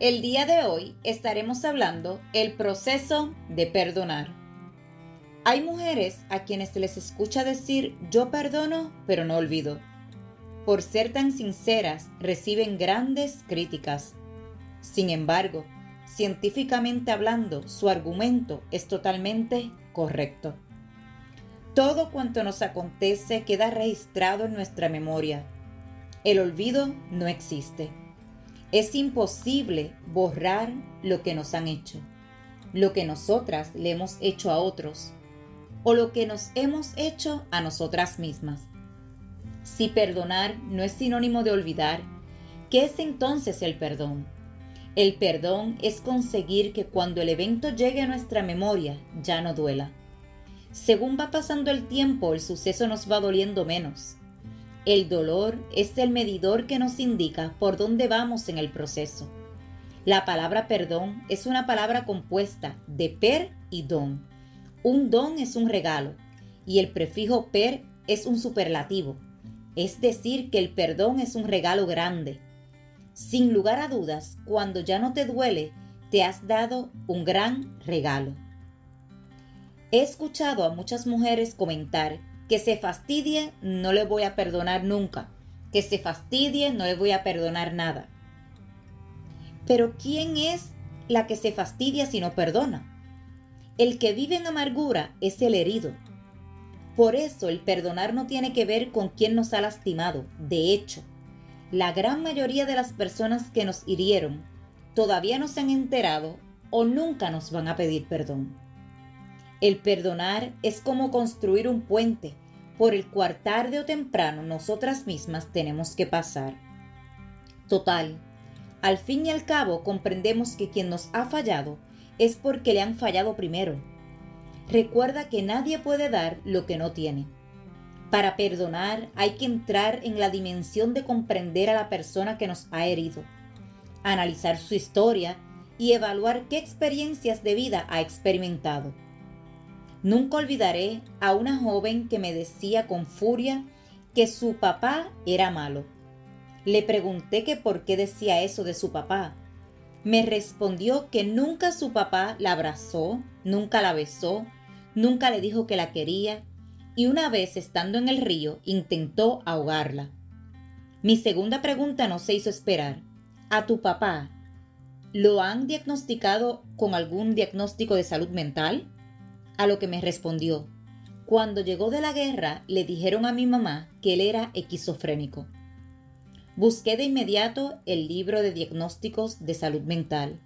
el día de hoy estaremos hablando el proceso de perdonar. Hay mujeres a quienes se les escucha decir yo perdono pero no olvido. Por ser tan sinceras reciben grandes críticas. Sin embargo, científicamente hablando, su argumento es totalmente correcto. Todo cuanto nos acontece queda registrado en nuestra memoria. El olvido no existe. Es imposible borrar lo que nos han hecho, lo que nosotras le hemos hecho a otros o lo que nos hemos hecho a nosotras mismas. Si perdonar no es sinónimo de olvidar, ¿qué es entonces el perdón? El perdón es conseguir que cuando el evento llegue a nuestra memoria ya no duela. Según va pasando el tiempo, el suceso nos va doliendo menos. El dolor es el medidor que nos indica por dónde vamos en el proceso. La palabra perdón es una palabra compuesta de per y don. Un don es un regalo y el prefijo per es un superlativo, es decir, que el perdón es un regalo grande. Sin lugar a dudas, cuando ya no te duele, te has dado un gran regalo. He escuchado a muchas mujeres comentar que se fastidie, no le voy a perdonar nunca. Que se fastidie, no le voy a perdonar nada. Pero ¿quién es la que se fastidia si no perdona? El que vive en amargura es el herido. Por eso el perdonar no tiene que ver con quién nos ha lastimado. De hecho, la gran mayoría de las personas que nos hirieron todavía no se han enterado o nunca nos van a pedir perdón. El perdonar es como construir un puente por el cual tarde o temprano nosotras mismas tenemos que pasar. Total, al fin y al cabo comprendemos que quien nos ha fallado es porque le han fallado primero. Recuerda que nadie puede dar lo que no tiene. Para perdonar hay que entrar en la dimensión de comprender a la persona que nos ha herido, analizar su historia y evaluar qué experiencias de vida ha experimentado Nunca olvidaré a una joven que me decía con furia que su papá era malo. Le pregunté que por qué decía eso de su papá. Me respondió que nunca su papá la abrazó, nunca la besó, nunca le dijo que la quería y una vez estando en el río intentó ahogarla. Mi segunda pregunta no se hizo esperar. ¿A tu papá lo han diagnosticado con algún diagnóstico de salud mental? A lo que me respondió, cuando llegó de la guerra le dijeron a mi mamá que él era esquizofrénico. Busqué de inmediato el libro de diagnósticos de salud mental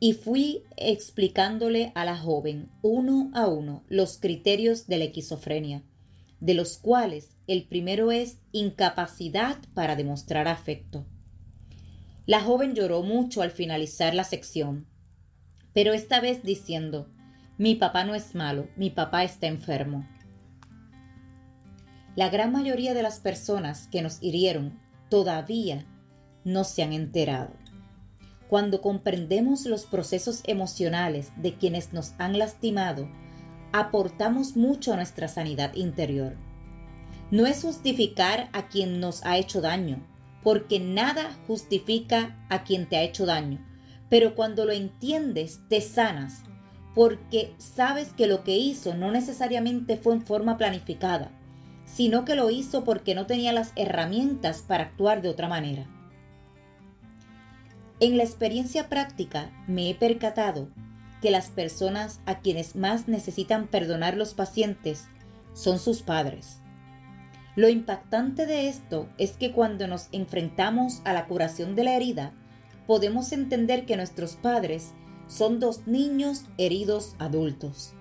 y fui explicándole a la joven uno a uno los criterios de la esquizofrenia, de los cuales el primero es incapacidad para demostrar afecto. La joven lloró mucho al finalizar la sección, pero esta vez diciendo, mi papá no es malo, mi papá está enfermo. La gran mayoría de las personas que nos hirieron todavía no se han enterado. Cuando comprendemos los procesos emocionales de quienes nos han lastimado, aportamos mucho a nuestra sanidad interior. No es justificar a quien nos ha hecho daño, porque nada justifica a quien te ha hecho daño, pero cuando lo entiendes, te sanas porque sabes que lo que hizo no necesariamente fue en forma planificada, sino que lo hizo porque no tenía las herramientas para actuar de otra manera. En la experiencia práctica me he percatado que las personas a quienes más necesitan perdonar los pacientes son sus padres. Lo impactante de esto es que cuando nos enfrentamos a la curación de la herida, podemos entender que nuestros padres son dos niños heridos adultos.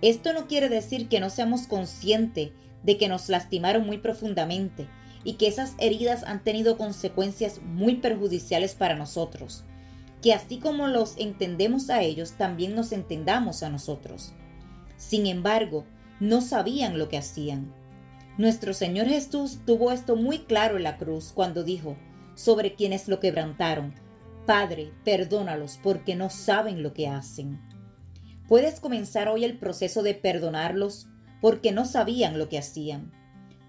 Esto no quiere decir que no seamos conscientes de que nos lastimaron muy profundamente y que esas heridas han tenido consecuencias muy perjudiciales para nosotros, que así como los entendemos a ellos, también nos entendamos a nosotros. Sin embargo, no sabían lo que hacían. Nuestro Señor Jesús tuvo esto muy claro en la cruz cuando dijo sobre quienes lo quebrantaron, Padre, perdónalos porque no saben lo que hacen. Puedes comenzar hoy el proceso de perdonarlos porque no sabían lo que hacían.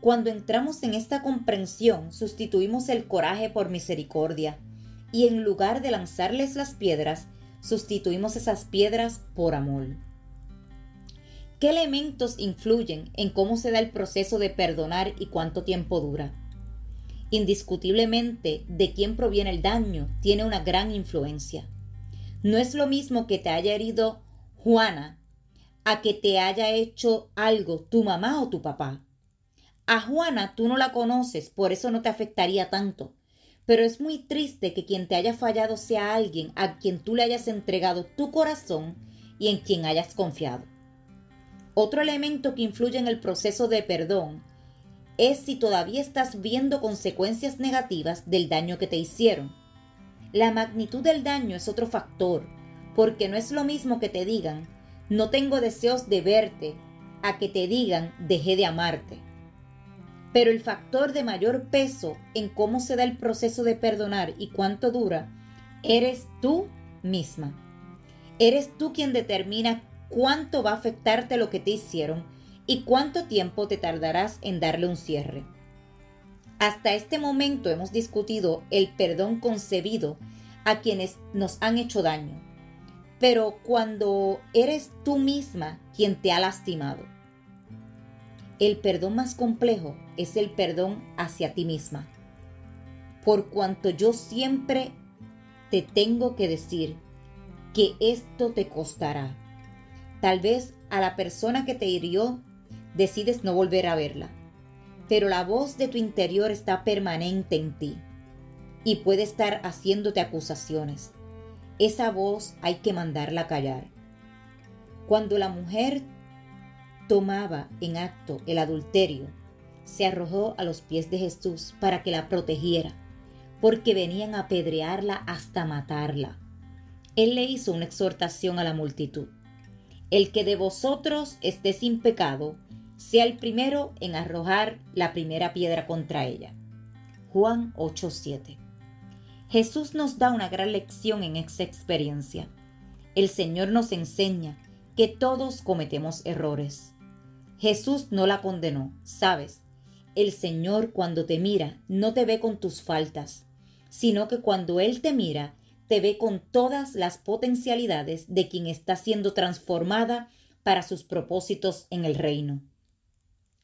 Cuando entramos en esta comprensión, sustituimos el coraje por misericordia y en lugar de lanzarles las piedras, sustituimos esas piedras por amor. ¿Qué elementos influyen en cómo se da el proceso de perdonar y cuánto tiempo dura? Indiscutiblemente, de quién proviene el daño tiene una gran influencia. No es lo mismo que te haya herido Juana a que te haya hecho algo tu mamá o tu papá. A Juana tú no la conoces, por eso no te afectaría tanto. Pero es muy triste que quien te haya fallado sea alguien a quien tú le hayas entregado tu corazón y en quien hayas confiado. Otro elemento que influye en el proceso de perdón es si todavía estás viendo consecuencias negativas del daño que te hicieron. La magnitud del daño es otro factor, porque no es lo mismo que te digan, no tengo deseos de verte, a que te digan, dejé de amarte. Pero el factor de mayor peso en cómo se da el proceso de perdonar y cuánto dura, eres tú misma. Eres tú quien determina cuánto va a afectarte lo que te hicieron y cuánto tiempo te tardarás en darle un cierre. Hasta este momento hemos discutido el perdón concebido a quienes nos han hecho daño, pero cuando eres tú misma quien te ha lastimado. El perdón más complejo es el perdón hacia ti misma. Por cuanto yo siempre te tengo que decir que esto te costará Tal vez a la persona que te hirió decides no volver a verla, pero la voz de tu interior está permanente en ti y puede estar haciéndote acusaciones. Esa voz hay que mandarla callar. Cuando la mujer tomaba en acto el adulterio, se arrojó a los pies de Jesús para que la protegiera, porque venían a apedrearla hasta matarla. Él le hizo una exhortación a la multitud. El que de vosotros esté sin pecado, sea el primero en arrojar la primera piedra contra ella. Juan 8:7. Jesús nos da una gran lección en esta experiencia. El Señor nos enseña que todos cometemos errores. Jesús no la condenó, sabes. El Señor cuando te mira no te ve con tus faltas, sino que cuando Él te mira te ve con todas las potencialidades de quien está siendo transformada para sus propósitos en el reino.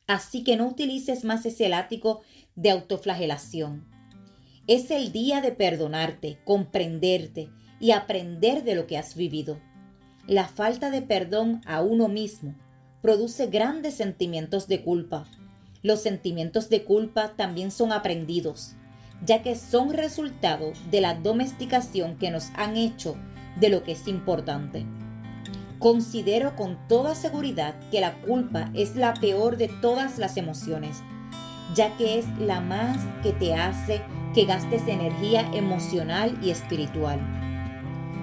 Así que no utilices más ese látigo de autoflagelación. Es el día de perdonarte, comprenderte y aprender de lo que has vivido. La falta de perdón a uno mismo produce grandes sentimientos de culpa. Los sentimientos de culpa también son aprendidos ya que son resultado de la domesticación que nos han hecho de lo que es importante. Considero con toda seguridad que la culpa es la peor de todas las emociones, ya que es la más que te hace que gastes energía emocional y espiritual.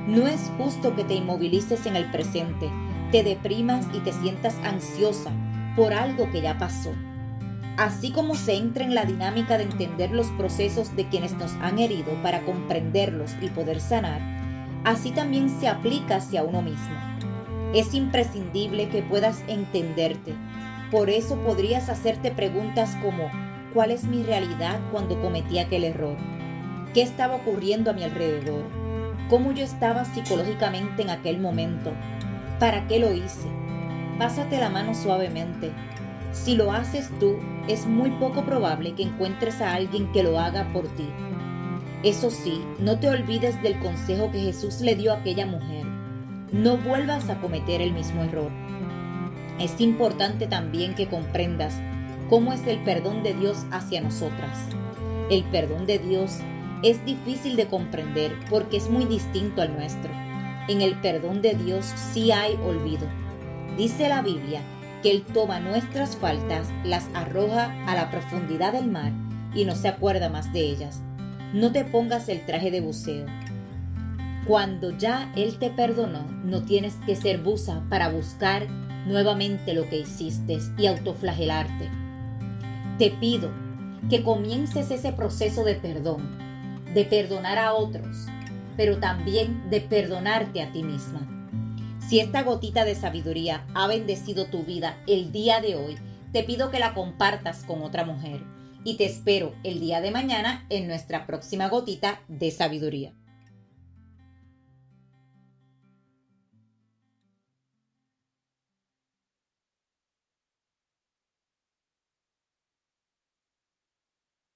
No es justo que te inmovilices en el presente, te deprimas y te sientas ansiosa por algo que ya pasó así como se entra en la dinámica de entender los procesos de quienes nos han herido para comprenderlos y poder sanar, así también se aplica hacia uno mismo. Es imprescindible que puedas entenderte. Por eso podrías hacerte preguntas como ¿cuál es mi realidad cuando cometí aquel error? ¿Qué estaba ocurriendo a mi alrededor? ¿Cómo yo estaba psicológicamente en aquel momento? ¿Para qué lo hice? Pásate la mano suavemente si lo haces tú, es muy poco probable que encuentres a alguien que lo haga por ti. Eso sí, no te olvides del consejo que Jesús le dio a aquella mujer. No vuelvas a cometer el mismo error. Es importante también que comprendas cómo es el perdón de Dios hacia nosotras. El perdón de Dios es difícil de comprender porque es muy distinto al nuestro. En el perdón de Dios sí hay olvido. Dice la Biblia que Él toma nuestras faltas, las arroja a la profundidad del mar y no se acuerda más de ellas. No te pongas el traje de buceo. Cuando ya Él te perdonó, no tienes que ser busa para buscar nuevamente lo que hiciste y autoflagelarte. Te pido que comiences ese proceso de perdón, de perdonar a otros, pero también de perdonarte a ti misma. Si esta gotita de sabiduría ha bendecido tu vida el día de hoy, te pido que la compartas con otra mujer y te espero el día de mañana en nuestra próxima gotita de sabiduría.